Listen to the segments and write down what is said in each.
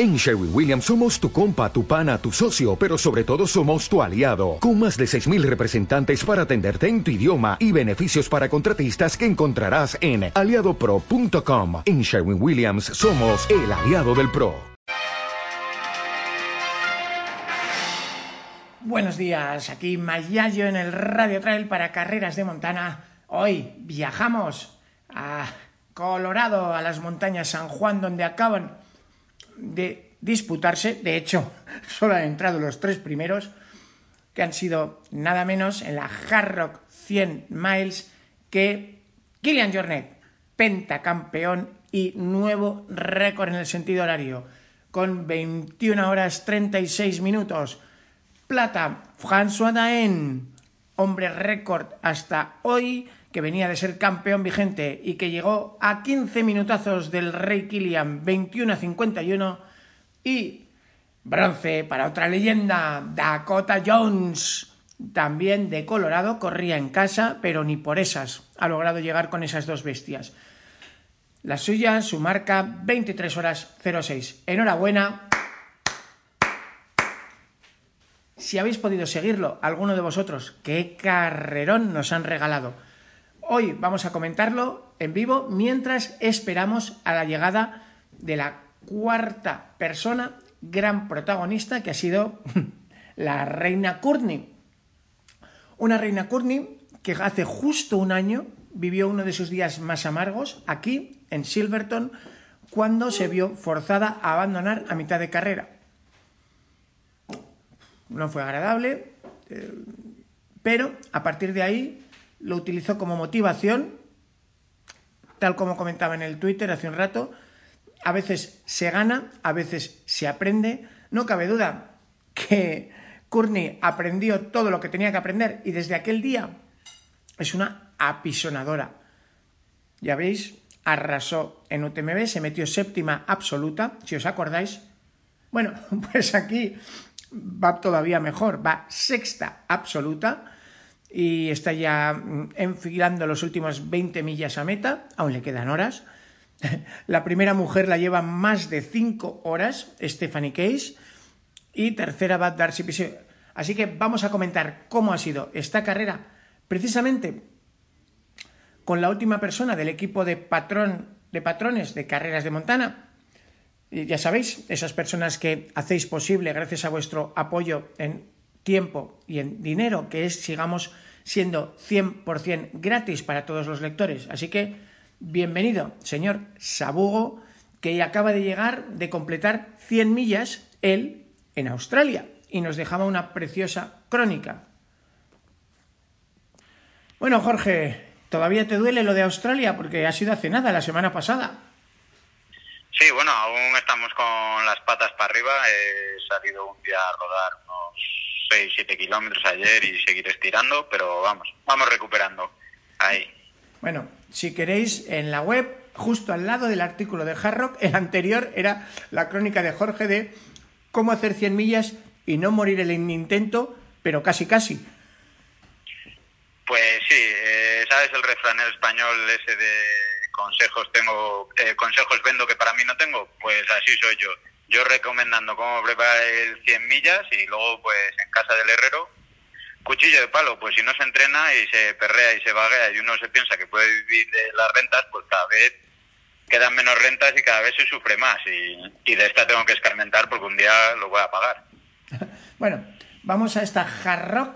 En Sherwin Williams somos tu compa, tu pana, tu socio, pero sobre todo somos tu aliado, con más de 6.000 representantes para atenderte en tu idioma y beneficios para contratistas que encontrarás en aliadopro.com. En Sherwin Williams somos el aliado del PRO. Buenos días, aquí Mayayo en el Radio Trail para Carreras de Montana. Hoy viajamos a Colorado, a las montañas San Juan, donde acaban de disputarse, de hecho, solo han entrado los tres primeros, que han sido nada menos en la Hard Rock 100 Miles que Kilian Jornet, pentacampeón y nuevo récord en el sentido horario, con 21 horas 36 minutos. Plata, François Daen, hombre récord hasta hoy, que venía de ser campeón vigente y que llegó a 15 minutazos del Rey Kilian 21 a 51 y bronce para otra leyenda, Dakota Jones, también de Colorado, corría en casa, pero ni por esas ha logrado llegar con esas dos bestias. La suya, su marca, 23 horas 06. Enhorabuena. Si habéis podido seguirlo, alguno de vosotros, qué carrerón nos han regalado. Hoy vamos a comentarlo en vivo mientras esperamos a la llegada de la cuarta persona, gran protagonista, que ha sido la reina Courtney. Una reina Courtney que hace justo un año vivió uno de sus días más amargos aquí, en Silverton, cuando se vio forzada a abandonar a mitad de carrera. No fue agradable, eh, pero a partir de ahí lo utilizó como motivación, tal como comentaba en el Twitter hace un rato, a veces se gana, a veces se aprende, no cabe duda que Courtney aprendió todo lo que tenía que aprender y desde aquel día es una apisonadora. Ya veis, arrasó en UTMB, se metió séptima absoluta, si os acordáis. Bueno, pues aquí va todavía mejor, va sexta absoluta y está ya mm, enfilando los últimos 20 millas a meta, aún le quedan horas. La primera mujer la lleva más de 5 horas, Stephanie Case, y tercera va Darcy Piso. Así que vamos a comentar cómo ha sido esta carrera, precisamente con la última persona del equipo de, patrón, de patrones de carreras de Montana. Ya sabéis, esas personas que hacéis posible gracias a vuestro apoyo en tiempo y en dinero, que es sigamos siendo 100% gratis para todos los lectores. Así que bienvenido, señor Sabugo, que acaba de llegar de completar 100 millas él en Australia y nos dejaba una preciosa crónica. Bueno, Jorge, ¿todavía te duele lo de Australia? Porque ha sido hace nada, la semana pasada. Sí, bueno, aún estamos con las patas para arriba. He salido un día a rodar unos 6, 7 kilómetros ayer y seguir estirando, pero vamos, vamos recuperando. Ahí. Bueno, si queréis, en la web, justo al lado del artículo de Hard Rock, el anterior era la crónica de Jorge de cómo hacer 100 millas y no morir en el intento, pero casi casi. Pues sí, eh, ¿sabes el refrán español ese de consejos tengo, eh, consejos vendo que para mí no tengo? Pues así soy yo yo recomendando cómo preparar el 100 millas y luego pues en casa del herrero cuchillo de palo, pues si no se entrena y se perrea y se vaguea y uno se piensa que puede vivir de las rentas, pues cada vez quedan menos rentas y cada vez se sufre más y, de esta tengo que escarmentar porque un día lo voy a pagar. bueno, vamos a esta hard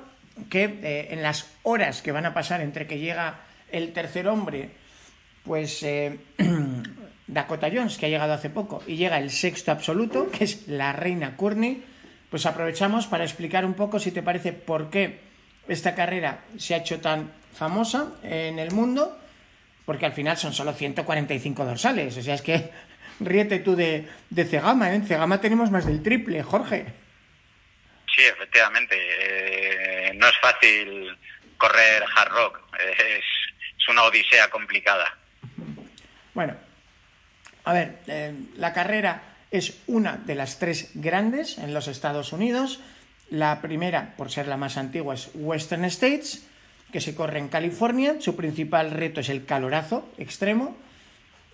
que eh, en las horas que van a pasar entre que llega el tercer hombre, pues eh, Dakota Jones, que ha llegado hace poco, y llega el sexto absoluto, que es la reina Courtney, pues aprovechamos para explicar un poco, si te parece, por qué esta carrera se ha hecho tan famosa en el mundo, porque al final son solo 145 dorsales, o sea, es que ríete tú de, de Cegama, ¿eh? en Cegama tenemos más del triple, Jorge. Sí, efectivamente, eh, no es fácil correr hard rock, es, es una odisea complicada. Bueno, a ver, eh, la carrera es una de las tres grandes en los Estados Unidos. La primera, por ser la más antigua, es Western States, que se corre en California. Su principal reto es el calorazo extremo.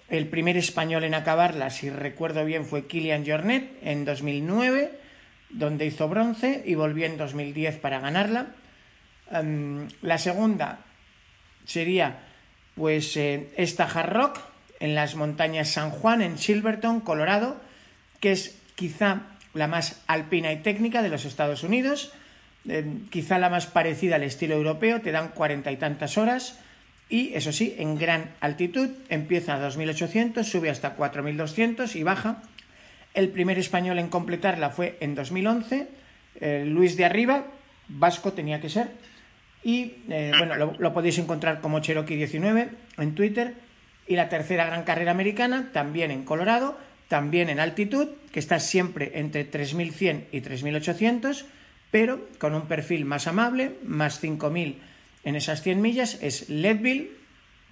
El primer español en acabarla, si recuerdo bien, fue Kilian Jornet en 2009, donde hizo bronce y volvió en 2010 para ganarla. Em, la segunda sería pues eh, esta Hard Rock en las montañas San Juan, en Silverton, Colorado, que es quizá la más alpina y técnica de los Estados Unidos, em, quizá la más parecida al estilo europeo, te dan cuarenta y tantas horas y eso sí, en gran altitud, empieza a 2800, sube hasta 4200 y baja. El primer español en completarla fue en 2011, eh, Luis de Arriba, vasco tenía que ser, y eh, bueno, lo, podéis encontrar como Cherokee19 en Twitter. Y la tercera gran carrera americana, también en Colorado, también en altitud, que está siempre entre 3100 y 3800, pero con un perfil más amable, más 5000 en esas 100 millas es Leadville,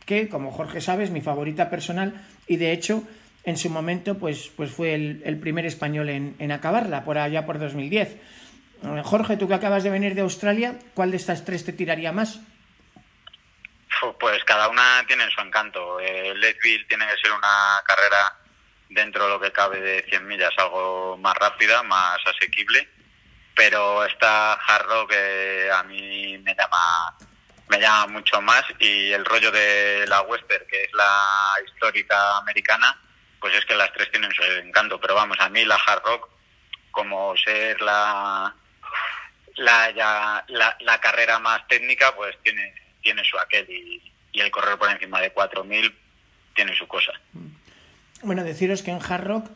que como Jorge sabe es mi favorita personal y de hecho en su momento pues, pues fue el, primer español en, acabarla, por allá por 2010. Eh, Jorge, tú que acabas de venir de Australia, ¿cuál de estas tres te tiraría más? Pues cada una tiene su encanto. Eh, Leadville tiene que ser una carrera dentro de lo que cabe de 100 millas, algo más rápida, más asequible. Pero esta Hard Rock eh, a mí me llama me llama mucho más y el rollo de la western, que es la histórica americana, pues es que las tres tienen su encanto, pero vamos, a mí la hard rock, como ser la la, la, carrera más técnica, pues tiene, tiene su aquel y, y el correr por encima de 4.000 tiene su cosa. Bueno, deciros que en hard rock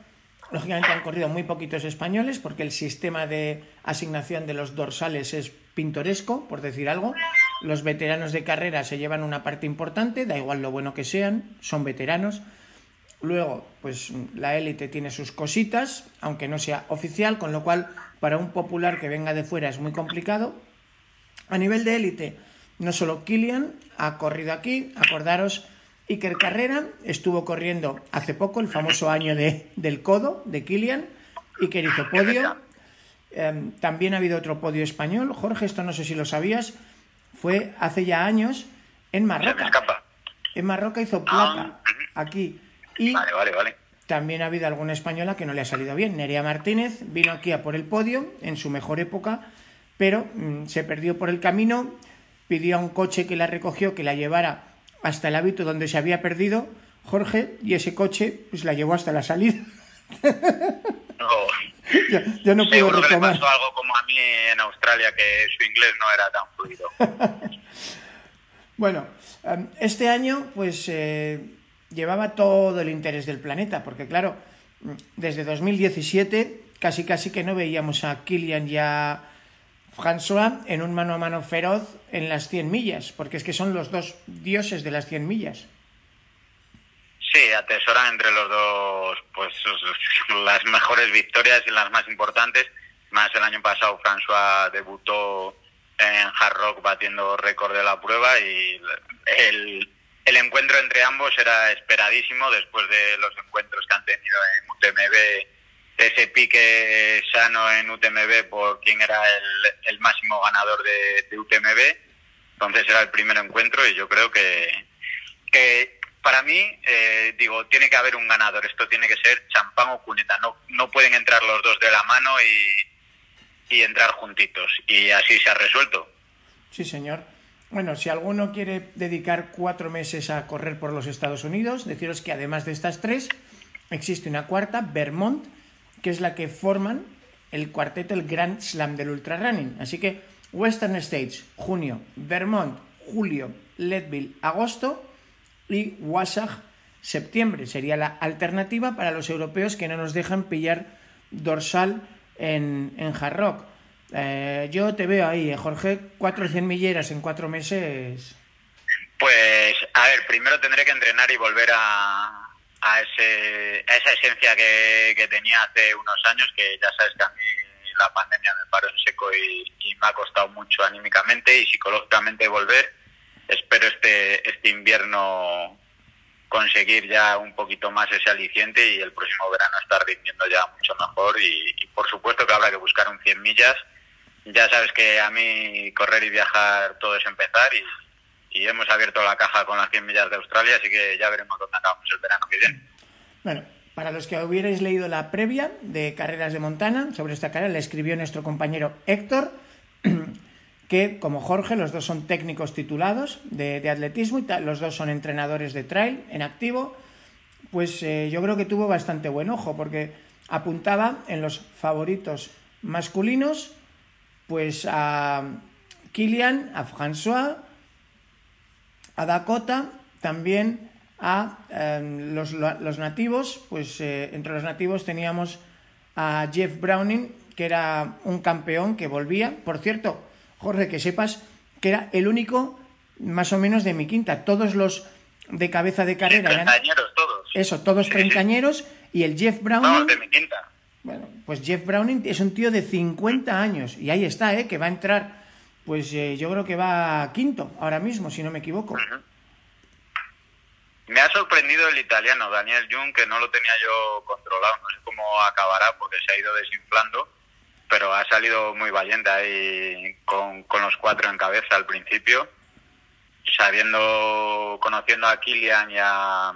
Lógicamente han corrido muy poquitos españoles porque el sistema de asignación de los dorsales es pintoresco, por decir algo. Los veteranos de carrera se llevan una parte importante, da igual lo bueno que sean, son veteranos. Luego, pues la élite tiene sus cositas, aunque no sea oficial, con lo cual para un popular que venga de fuera es muy complicado. A nivel de élite, no solo Kilian ha corrido aquí, acordaros, Iker Carrera estuvo corriendo hace poco, el famoso año de, del codo de Kilian. Iker hizo podio. Em, también ha habido otro podio español. Jorge, esto no sé si lo sabías fue hace ya años en Marroca. En Marroca hizo plata ah, aquí. Y también ha habido alguna española que no le ha salido bien. Nerea Martínez vino aquí a por el podio en su mejor época, pero mm, se perdió por el camino, pidió a un coche que la recogió que la llevara hasta el hábito donde se había perdido Jorge y ese coche pues la llevó hasta la salida. yo, no puedo retomar. pasó algo como a mí en Australia, que su inglés no era tan fluido. bueno, em, este año pues eh, llevaba todo el interés del planeta, porque claro, desde 2017 casi casi que no veíamos a Kilian y a François en un mano a mano feroz en las 100 millas, porque es que son los dos dioses de las 100 millas. Sí, atesoran entre los dos pues las mejores victorias y las más importantes. Más el año pasado François debutó en Hard Rock batiendo récord de la prueba y el, el encuentro entre ambos era esperadísimo después de los encuentros que han tenido en UTMB, ese pique sano en UTMB por quien era el, máximo ganador de, de UTMB. Entonces era el primer encuentro y yo creo que, que para mí, eh, digo, tiene que haber un ganador. Esto tiene que ser champán o cuneta. No, no pueden entrar los dos de la mano y, y entrar juntitos. Y así se ha resuelto. Sí, señor. Bueno, si alguno quiere dedicar cuatro meses a correr por los Estados Unidos, deciros que además de estas tres, existe una cuarta, Vermont, que es la que forman el cuarteto, el Grand Slam del Ultra Running. Así que Western States, junio, Vermont, julio, Leadville, agosto, y Wasag septiembre. Sería la alternativa para los europeos que no nos dejan pillar dorsal en, en Hard Rock. Eh, yo te veo ahí, eh, Jorge, cuatro cien milleras en cuatro meses. Pues, a ver, primero tendré que entrenar y volver a, a, ese, a esa esencia que, que, tenía hace unos años, que ya sabes que a mí la pandemia me paró en seco y, y me ha costado mucho anímicamente y psicológicamente volver espero este, este invierno conseguir ya un poquito más ese aliciente y el próximo verano estar rindiendo ya mucho mejor y, por supuesto que habrá que buscar un 100 millas. Ya sabes que a mí correr y viajar todo es empezar y, y hemos abierto la caja con las 100 millas de Australia, así que ya veremos dónde acabamos el verano que viene. Bueno, para los que hubierais leído la previa de Carreras de Montana, sobre esta carrera, le escribió nuestro compañero Héctor, que como Jorge, los dos son técnicos titulados de, atletismo y los dos son entrenadores de trail en activo, pues eh, yo creo que tuvo bastante buen ojo, porque apuntaba en los favoritos masculinos, pues a Kilian, a François, a Dakota, también a em, los, nativos, pues eh, entre los nativos teníamos a Jeff Browning, que era un campeón que volvía. Por cierto, Jorge, que sepas que era el único más o menos de mi quinta. Todos los de cabeza de carrera eran... todos. Eso, todos treintañeros. Y el Jeff Browning... de mi quinta. Bueno, pues Jeff Browning es un tío de 50 años. Y ahí está, ¿eh? Que va a entrar, pues eh, yo creo que va quinto ahora mismo, si no me equivoco. Me ha sorprendido el italiano, Daniel Jung, que no lo tenía yo controlado. No sé cómo acabará porque se ha ido desinflando, pero ha salido muy valiente ahí con, los cuatro en cabeza al principio. Sabiendo, conociendo a Kilian y a,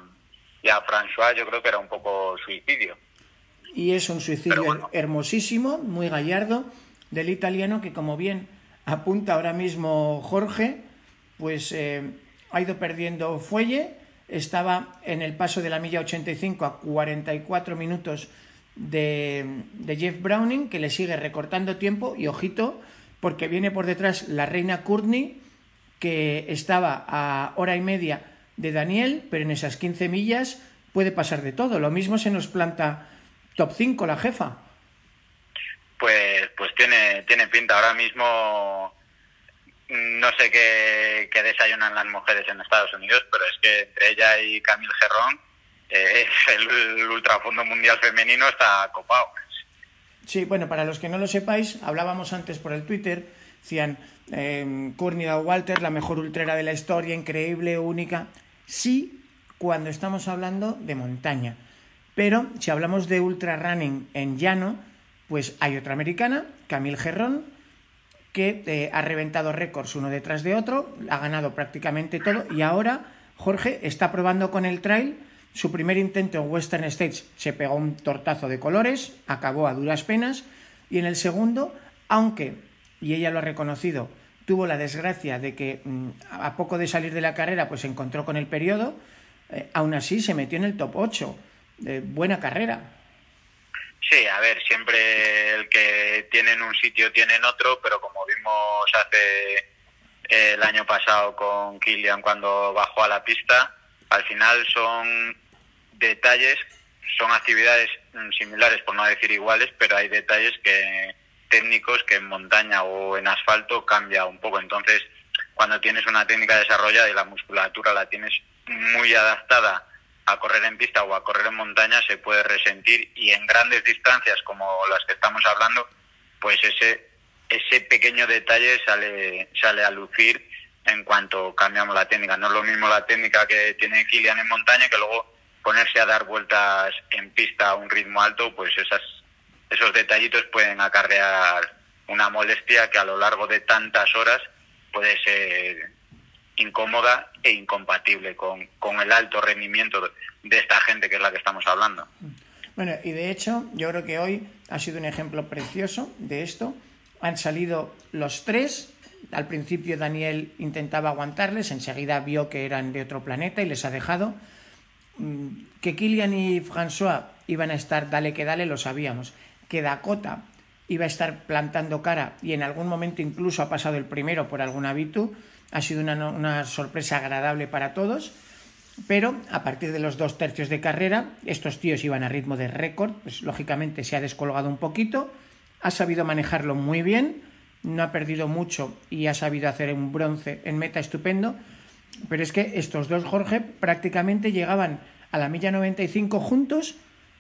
y a François, yo creo que era un poco suicidio. Y es un suicidio hermosísimo, muy gallardo, del italiano que, como bien apunta ahora mismo Jorge, pues eh, ha ido perdiendo fuelle estaba en el paso de la milla 85 a 44 minutos de, Jeff Browning, que le sigue recortando tiempo y ojito, porque viene por detrás la reina Courtney, que estaba a hora y media de Daniel, pero en esas 15 millas puede pasar de todo. Lo mismo se nos planta top 5 la jefa. Pues, pues tiene, tiene pinta. Ahora mismo no sé qué, desayunan las mujeres en Estados Unidos, pero es que entre ella y Camille Gerrón, eh, el, ultrafondo mundial femenino está copado. Sí, bueno, para los que no lo sepáis, hablábamos antes por el Twitter, decían eh, Walter, la mejor ultrera de la historia, increíble, única. Sí, cuando estamos hablando de montaña. Pero si hablamos de ultra running en llano, pues hay otra americana, Camille Gerrón, que eh, ha reventado récords uno detrás de otro, ha ganado prácticamente todo y ahora Jorge está probando con el trail. Su primer intento en Western States se pegó un tortazo de colores, acabó a duras penas y en el segundo, aunque, y ella lo ha reconocido, tuvo la desgracia de que mm, a poco de salir de la carrera pues se encontró con el periodo, eh, aún así se metió en el top 8. buena carrera. Sí, a ver, siempre el que tiene en un sitio tiene en otro, pero como vimos hace eh, el año pasado con Kilian cuando bajó a la pista, al final son detalles, son actividades mm, similares, por no decir iguales, pero hay detalles que técnicos que en montaña o en asfalto cambia un poco. Entonces, cuando tienes una técnica desarrollada y la musculatura la tienes muy adaptada a correr en pista o a correr en montaña se puede resentir y en grandes distancias como las que estamos hablando, pues ese ese pequeño detalle sale sale a lucir en cuanto cambiamos la técnica. No es lo mismo la técnica que tiene Kilian en montaña que luego ponerse a dar vueltas en pista a un ritmo alto, pues esas esos detallitos pueden acarrear una molestia que a lo largo de tantas horas puede ser incómoda e incompatible con, con el alto rendimiento de, esta gente que es la que estamos hablando. Bueno, y de hecho, yo creo que hoy ha sido un ejemplo precioso de esto. Han salido los tres. Al principio Daniel intentaba aguantarles, enseguida vio que eran de otro planeta y les ha dejado. Mm, que Kilian y François iban a estar dale que dale, lo sabíamos. Que Dakota iba a estar plantando cara y en algún momento incluso ha pasado el primero por algún hábito ha sido una, sorpresa agradable para todos, pero a partir de los dos tercios de carrera, estos tíos iban a ritmo de récord, pues lógicamente se ha descolgado un poquito, ha sabido manejarlo muy bien, no ha perdido mucho y ha sabido hacer un bronce en meta estupendo, pero es que estos dos Jorge prácticamente llegaban a la milla 95 juntos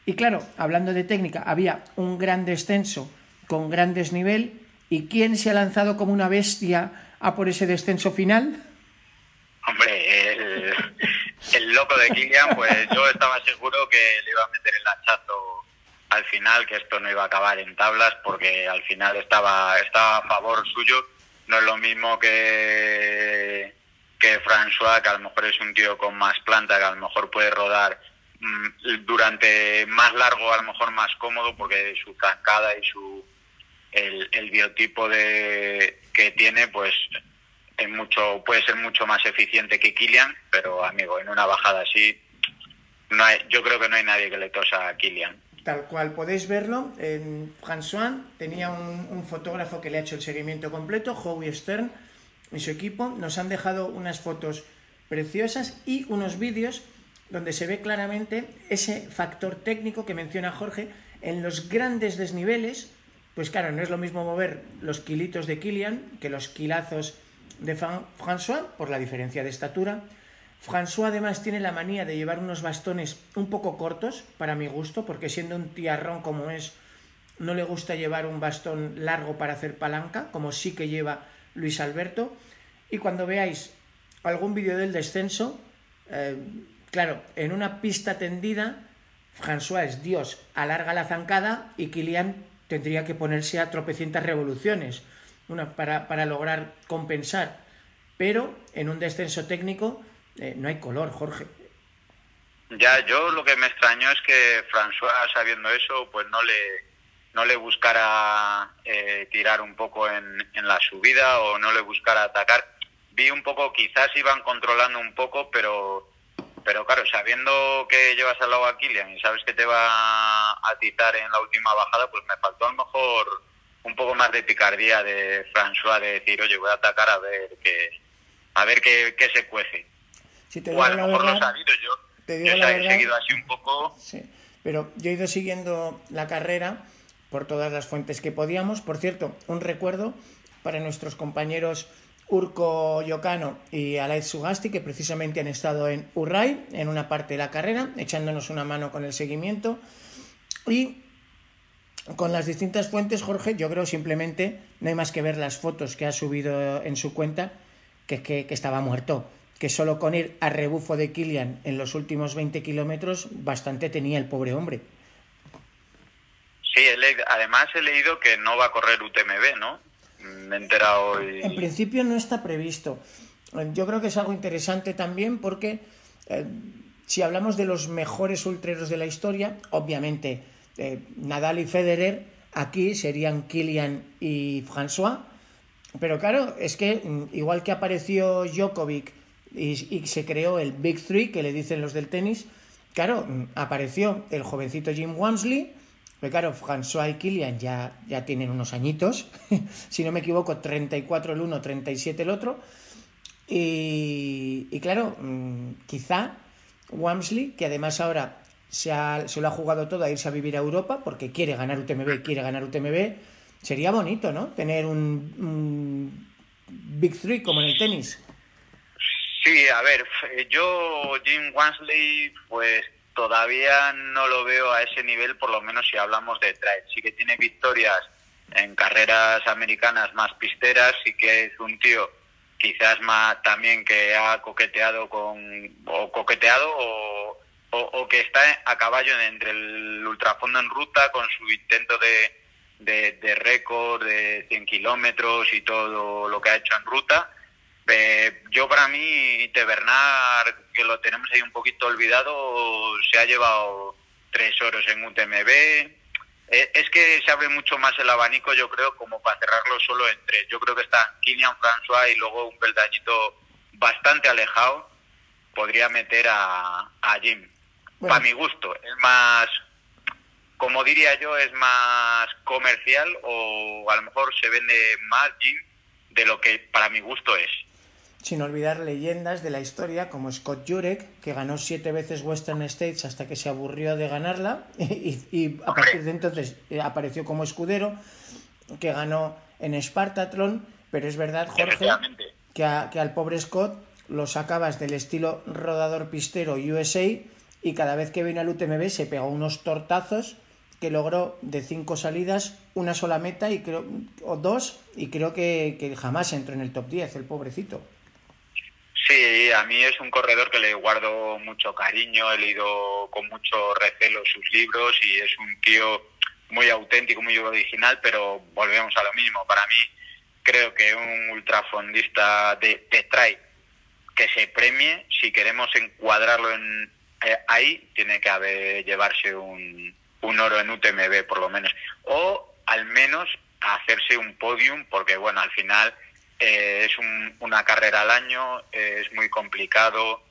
y claro, hablando de técnica, había un gran descenso con gran desnivel y quién se ha lanzado como una bestia a por ese descenso final? Hombre, el, loco de Kilian, pues yo estaba seguro que le iba a meter el hachazo al final, que esto no iba a acabar en tablas, porque al final estaba, estaba a favor suyo. No es lo mismo que, que François, que a lo mejor es un tío con más planta, que a lo mejor puede rodar mm, durante más largo, a lo mejor más cómodo, porque su zancada y su el, biotipo de que tiene, pues es mucho puede ser mucho más eficiente que Kilian, pero amigo, en una bajada así, no hay, yo creo que no hay nadie que le tosa a Kilian. Tal cual podéis verlo, en François tenía un, un fotógrafo que le ha hecho el seguimiento completo, Howie Stern, y su equipo nos han dejado unas fotos preciosas y unos vídeos donde se ve claramente ese factor técnico que menciona Jorge en los grandes desniveles. Pues claro, no es lo mismo mover los kilitos de Kilian que los kilazos de François por la diferencia de estatura. François además tiene la manía de llevar unos bastones un poco cortos, para mi gusto, porque siendo un tiarrón como es, no le gusta llevar un bastón largo para hacer palanca, como sí que lleva Luis Alberto. Y cuando veáis algún vídeo del descenso, eh, claro, en una pista tendida, François es Dios, alarga la zancada y Kilian tendría que ponerse a tropecientas revoluciones una, para, para lograr compensar. Pero en un descenso técnico eh, no hay color, Jorge. Ya, yo lo que me extrañó es que François, sabiendo eso, pues no le, no le buscara eh, tirar un poco en, en, la subida o no le buscara atacar. Vi un poco, quizás iban controlando un poco, pero pero claro, sabiendo que llevas al lado a Kilian y sabes que te va a titar en la última bajada, pues me faltó a lo mejor un poco más de picardía de François de decir, oye, voy a atacar a ver qué, a ver qué, qué se cuece. o a lo mejor lo sabido yo. Te yo he seguido así un poco. Sí, pero yo he ido siguiendo la carrera por todas las fuentes que podíamos. Por cierto, un recuerdo para nuestros compañeros Urco Yocano y Alaid Sugasti, que precisamente han estado en Urray, en una parte de la carrera, echándonos una mano con el seguimiento. Y con las distintas fuentes, Jorge, yo creo simplemente no hay más que ver las fotos que ha subido en su cuenta, que, que, que estaba muerto. Que solo con ir a rebufo de Kilian en los últimos 20 kilómetros, bastante tenía el pobre hombre. Sí, además he leído que no va a correr UTMB, ¿no? Me he enterado. En principio no está previsto. Yo creo que es algo interesante también porque eh, si hablamos de los mejores ultreros de la historia, obviamente eh, Nadal y Federer aquí serían Kilian y François. Pero claro, es que mm, igual que apareció Djokovic y, y se creó el Big Three, que le dicen los del tenis, claro, mm, apareció el jovencito Jim Wamsley, pero claro, François y Kilian ya, ya tienen unos añitos, si no me equivoco, 34 el uno, 37 el otro. Y, claro, mm, quizá Wamsley, que además ahora se, ha, se, lo ha jugado todo a irse a vivir a Europa porque quiere ganar UTMB, quiere ganar UTMB, sería bonito, ¿no? Tener un, un Big Three como en el tenis. Sí, a ver, yo, Jim Wamsley, pues todavía no lo veo a ese nivel, por lo menos si hablamos de trail. Sí que tiene victorias en carreras americanas más pisteras, sí que es un tío quizás más también que ha coqueteado con o coqueteado o, o, que está a caballo entre el ultrafondo en ruta con su intento de, de, de récord de 100 kilómetros y todo lo que ha hecho en ruta eh, yo para mí, Bernard, que lo tenemos ahí un poquito olvidado, se ha llevado tres oros en UTMB. Eh, es que se abre mucho más el abanico, yo creo, como para cerrarlo solo en tres. Yo creo que está Kilian François y luego un peldañito bastante alejado podría meter a, a Jim. Para mi gusto, es más, como diría yo, es más comercial o a lo mejor se vende más Jim de lo que para mi gusto es sin olvidar leyendas de la historia como Scott Jurek, que ganó siete veces Western States hasta que se aburrió de ganarla y, a partir de entonces eh, apareció como escudero, que ganó en Spartathlon, pero es verdad, Jorge, que, que al pobre Scott lo sacabas del estilo rodador pistero USA y cada vez que vino al UTMB se pegó unos tortazos que logró de cinco salidas una sola meta y creo, o dos y creo que, que jamás entró en el top 10, el pobrecito. A mí es un corredor que le guardo mucho cariño, he leído con mucho recelo sus libros y es un tío muy auténtico, muy original, pero volvemos a lo mismo. Para mí creo que un ultrafondista de, de trail que se premie, si queremos encuadrarlo en, eh, ahí, tiene que haber, llevarse un, un oro en UTMB por lo menos, o al menos hacerse un podium, porque bueno, al final eh, es una carrera al año, eh, es muy complicado,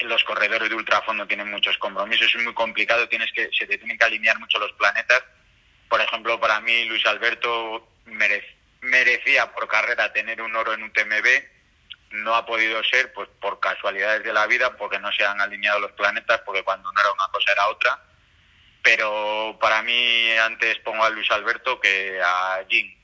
los corredores de ultrafondo tienen muchos compromisos, es muy complicado, tienes que, se te tienen que alinear mucho los planetas. Por ejemplo, para mí Luis Alberto merecía por carrera tener un oro en UTMB, no ha podido ser pues por casualidades de la vida, porque no se han alineado los planetas, porque cuando no era una cosa era otra. Pero para mí antes pongo a Luis Alberto que a Jim.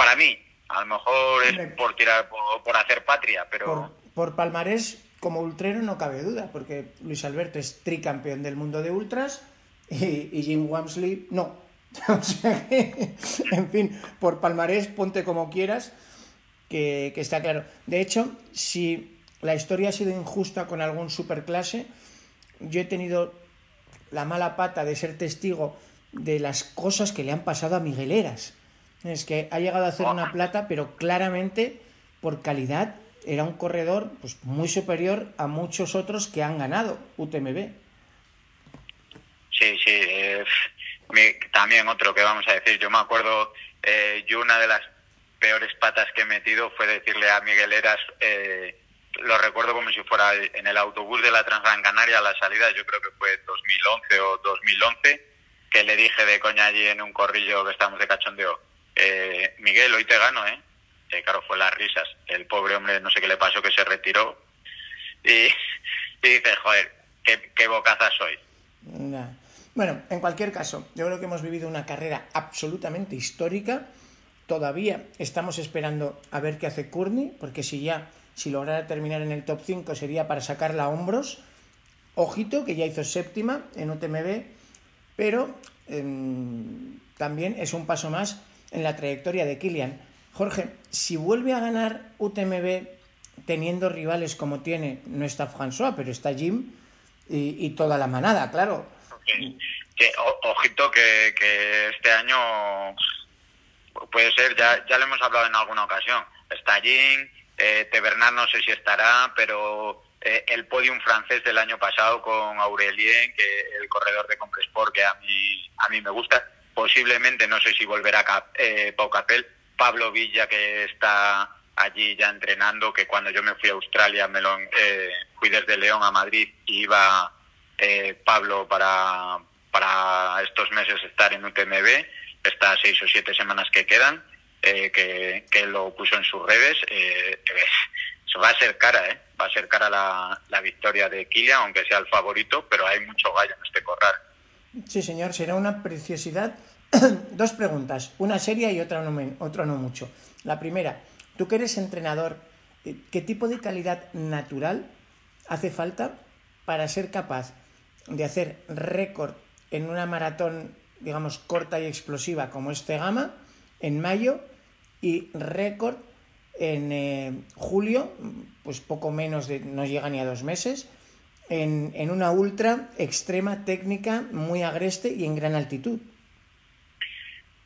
Para mí, a lo mejor es por tirar, por, hacer patria, pero... Por, por palmarés, como ultrero no cabe duda, porque Luis Alberto es tricampeón del mundo de ultras y, Jim Wamsley no. o sea que, en fin, por palmarés, ponte como quieras, que, está claro. De hecho, si la historia ha sido injusta con algún superclase, yo he tenido la mala pata de ser testigo de las cosas que le han pasado a Migueleras. Es que ha llegado a hacer una plata, pero claramente por calidad era un corredor pues, muy superior a muchos otros que han ganado UTMB. Sí, sí. Eh, también otro que vamos a decir. Yo me acuerdo, eh, yo una de las peores patas que he metido fue decirle a Miguel Eras, eh, lo recuerdo como si fuera en el autobús de la Transgran Canaria a la salida, yo creo que fue 2011 o 2011, que le dije de coña allí en un corrillo que estábamos de cachondeo, eh, Miguel, hoy te gano, ¿eh? claro, fue las risas. El pobre hombre, no sé qué le pasó, que se retiró. Y, dice, joder, qué, qué bocaza soy. Bueno, en cualquier caso, yo creo que hemos vivido una carrera absolutamente histórica Todavía estamos esperando a ver qué hace Courtney, porque si ya, si lograra terminar en el top 5 sería para sacarla a hombros. Ojito, que ya hizo séptima en UTMB, pero em, también es un paso más en la trayectoria de Kilian. Jorge, si vuelve a ganar UTMB teniendo rivales como tiene, no está François, pero está Jim y, toda la manada, claro. ojito que, este año puede ser, ya, ya lo hemos hablado en alguna ocasión. Está Jean, eh, Tebernard no sé si estará, pero eh, el podium francés del año pasado con Aurelien, que el corredor de Compresport que a mí, a mí me gusta, posiblemente no sé si volverá eh, Pau Capel, Pablo Villa que está allí ya entrenando, que cuando yo me fui a Australia me lo, eh, fui desde León a Madrid y iba eh, Pablo para, para estos meses estar en UTMB estas seis o siete semanas que quedan, eh, que, que, lo puso en sus redes. Eh, va a ser cara, ¿eh? Va a ser cara la, la victoria de Kilian, aunque sea el favorito, pero hay mucho gallo en este corral. Sí, señor, será una preciosidad. Dos preguntas, una seria y otra no, otra no mucho. La primera, tú que eres entrenador, eh, ¿qué tipo de calidad natural hace falta para ser capaz de hacer récord en una maratón digamos, corta y explosiva como este Gama en mayo y récord en eh, julio, pues poco menos de, no llega ni a dos meses, en, en, una ultra extrema técnica muy agreste y en gran altitud.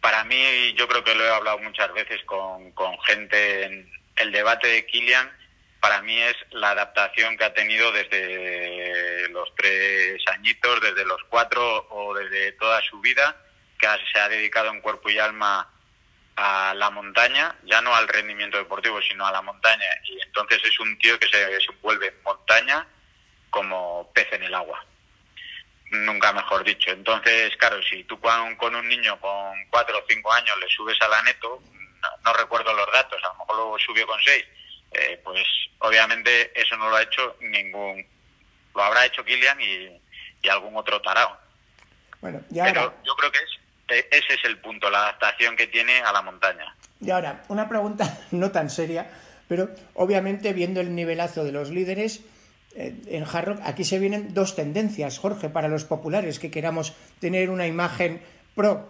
Para mí, yo creo que lo he hablado muchas veces con, con gente en el debate de Kilian, para mí es la adaptación que ha tenido desde los tres añitos, desde los cuatro o desde toda su vida, que se ha dedicado en cuerpo y alma a la montaña, ya no al rendimiento deportivo, sino a la montaña. Y entonces es un tío que se, se vuelve montaña como pez en el agua. Nunca mejor dicho. Entonces, claro, si tú con, con un niño con cuatro o cinco años le subes a la neto, no, recuerdo los datos, a lo mejor lo subió con seis, eh, pues obviamente eso no lo ha hecho ningún, lo habrá hecho Kilian y, algún otro tarao. Bueno, Pero yo creo que es, e, ese es el punto, la adaptación que tiene a la montaña. Y ahora, una pregunta no tan seria, pero obviamente viendo el nivelazo de los líderes en Hard aquí se vienen dos tendencias, Jorge, para los populares que queramos tener una imagen pro.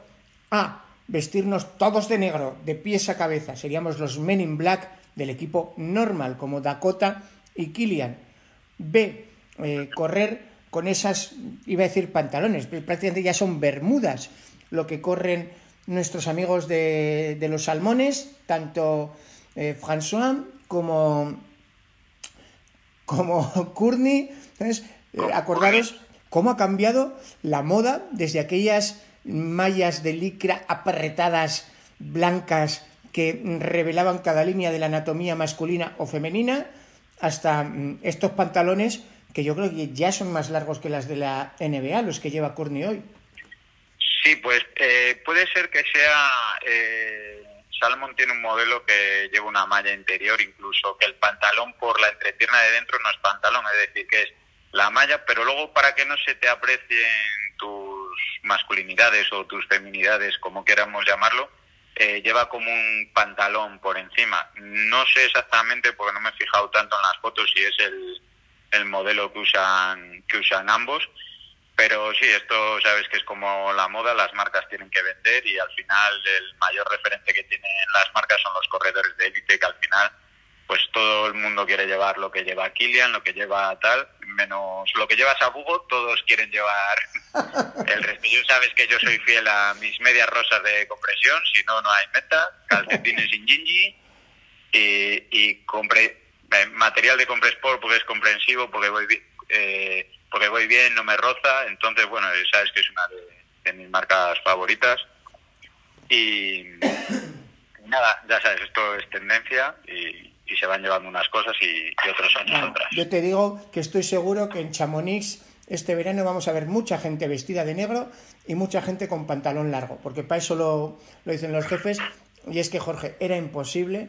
A, vestirnos todos de negro, de pies a cabeza, seríamos los Men in Black del equipo normal, como Dakota y Killian. B, eh, correr con esas, iba a decir pantalones, prácticamente ya son bermudas, lo que corren nuestros amigos de, los salmones, tanto eh, François como, como Courtney. Entonces, eh, acordaros cómo ha cambiado la moda desde aquellas mallas de licra apretadas, blancas, que revelaban cada línea de la anatomía masculina o femenina, hasta mm, estos pantalones que yo creo que ya son más largos que las de la NBA, los que lleva Courtney hoy. Sí, pues eh, puede ser que sea... Eh, Salmon tiene un modelo que lleva una malla interior, incluso que el pantalón por la entrepierna de dentro no es pantalón, es decir, que es la malla, pero luego para que no se te aprecien tus masculinidades o tus feminidades, como queramos llamarlo, eh, lleva como un pantalón por encima. No sé exactamente, porque no me he fijado tanto en las fotos, si es el, el modelo que usan, que usan ambos, pero sí, esto sabes que es como la moda, las marcas tienen que vender y al final el mayor referente que tienen las marcas son los corredores de élite, que al final pues todo el mundo quiere llevar lo que lleva Kilian, lo que lleva tal, menos lo que lleva Sabugo, todos quieren llevar el resto. Yo sabes que yo soy fiel a mis medias rosas de compresión, si no, no hay meta, calcetines sin gingy y, y compre, eh, material de Compresport porque es comprensivo, porque voy, eh, porque voy bien, no me roza, entonces, bueno, sabes que es una de, mis marcas favoritas. Y, nada, ya sabes, esto es tendencia y, se van llevando unas cosas y, otros años otras. Yo te digo que estoy seguro que en Chamonix este verano vamos a ver mucha gente vestida de negro y mucha gente con pantalón largo, porque para eso lo, lo dicen los jefes. Y es que, Jorge, era imposible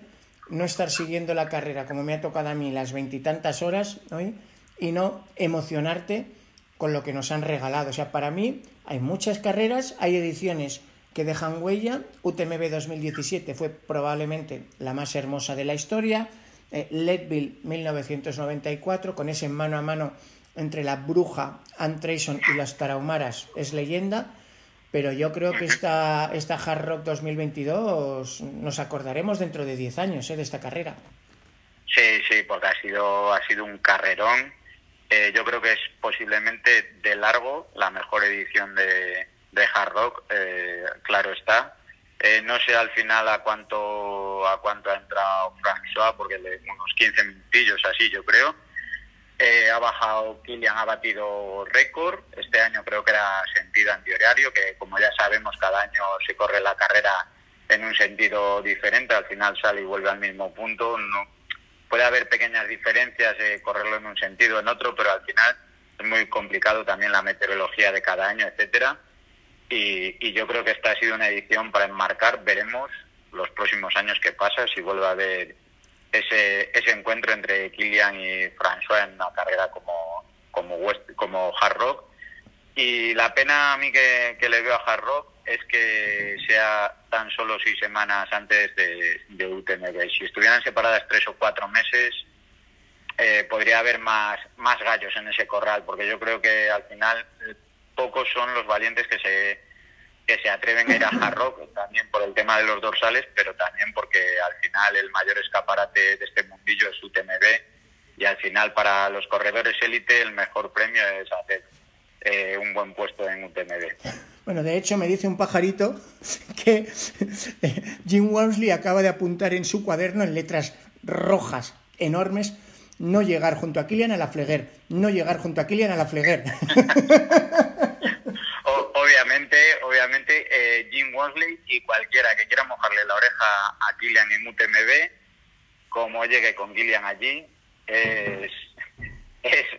no estar siguiendo la carrera como me ha tocado a mí las veintitantas horas hoy y no emocionarte con lo que nos han regalado. O sea, para mí hay muchas carreras, hay ediciones que dejan huella. UTMB 2017 fue probablemente la más hermosa de la historia. Eh, Leadville 1994, con ese mano a mano entre la bruja Ann y las tarahumaras, es leyenda. Pero yo creo que esta, esta Hard Rock 2022 nos acordaremos dentro de 10 años eh, de esta carrera. Sí, sí, porque ha sido, ha sido un carrerón. Eh, yo creo que es posiblemente de largo la mejor edición de, de Hard Rock, eh, claro está. Eh, no sé al final a cuánto a cuánto ha entrado François, porque unos 15 minutillos así yo creo. Eh, ha bajado Kilian, ha batido récord. Este año creo que era sentido antihorario, que como ya sabemos cada año se corre la carrera en un sentido diferente. Al final sale y vuelve al mismo punto. No, puede haber pequeñas diferencias de correrlo en un sentido o en otro, pero al final es muy complicado también la meteorología de cada año, etcétera. Y, yo creo que esta ha sido una edición para enmarcar. Veremos los próximos años qué pasa, si vuelve a haber ese, ese encuentro entre Kilian y François en una carrera como, como, Hard Rock. Y la pena a mí que, le veo a Hard Rock es que sea tan solo seis semanas antes de, de UTMB. Si estuvieran separadas tres o cuatro meses, eh, podría haber más, más gallos en ese corral, porque yo creo que al final pocos son los valientes que se, que se atreven a ir a Hard Rock, también por el tema de los dorsales, pero también porque al final el mayor escaparate de este mundillo es UTMB y al final para los corredores élite el mejor premio es hacer eh, un buen puesto en UTMB. Bueno, de hecho me dice un pajarito que Jim Wormsley acaba de apuntar en su cuaderno en letras rojas enormes no llegar junto a Kilian a la Fleguer, no llegar junto a Kilian a la Fleguer. obviamente, obviamente eh, Jim Worsley y cualquiera que quiera mojarle la oreja a Kilian en UTMB, como llegue con Kilian allí, es,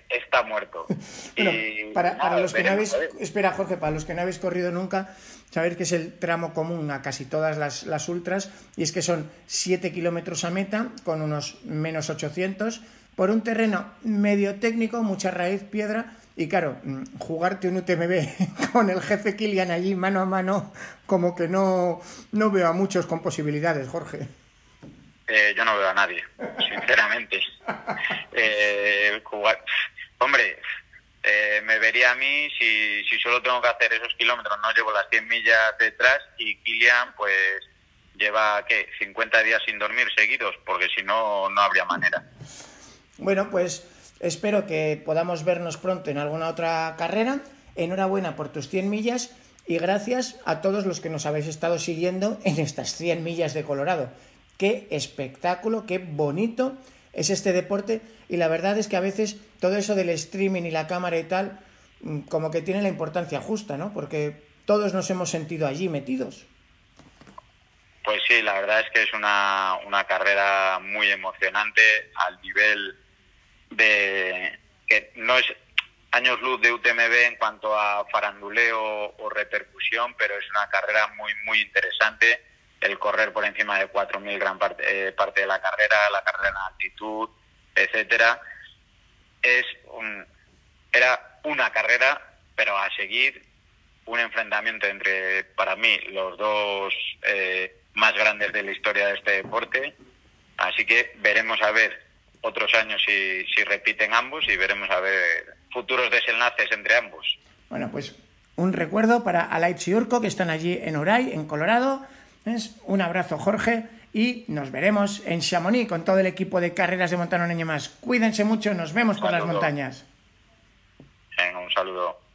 está muerto. para, los que no habéis, espera Jorge, para los que no habéis corrido nunca, saber que es el tramo común a casi todas las, las ultras, y es que son 7 kilómetros a meta con unos menos 800 por un terreno medio técnico, mucha raíz, piedra, y claro, mm, jugarte un UTMB con el jefe Kilian allí mano a mano, como que no, no veo a muchos con posibilidades, Jorge. Eh, yo no veo a nadie, sinceramente. Eh, hombre, eh, me vería a mí si, si solo tengo que hacer esos kilómetros, no llevo las 100 millas detrás y Kilian pues lleva, ¿qué? 50 días sin dormir seguidos, porque si no, no habría manera. Bueno, pues espero que podamos vernos pronto en alguna otra carrera. Enhorabuena por tus 100 millas y gracias a todos los que nos habéis estado siguiendo en estas 100 millas de Colorado. Qué espectáculo, qué bonito es este deporte y la verdad es que a veces todo eso del streaming y la cámara y tal mm, como que tiene la importancia justa, ¿no? Porque todos nos hemos sentido allí metidos. Pues sí, la verdad es que es una, una carrera muy emocionante al nivel de que no es años luz de UTMB en cuanto a faranduleo o repercusión, pero es una carrera muy muy interesante. El correr por encima de 4.000 gran parte, eh, parte de la carrera, la carrera en altitud, etcétera, es un, era una carrera, pero a seguir un enfrentamiento entre, para mí, los dos eh, más grandes de la historia de este deporte. Así que veremos a ver otros años si, si repiten ambos y veremos a ver futuros desenlaces entre ambos. Bueno, pues un recuerdo para Alaitz y Urco que están allí en Uray, en Colorado. Un abrazo, Jorge, y nos veremos en Chamonix con todo el equipo de carreras de montano un año más. Cuídense mucho, nos vemos por las montañas. Venga, un saludo.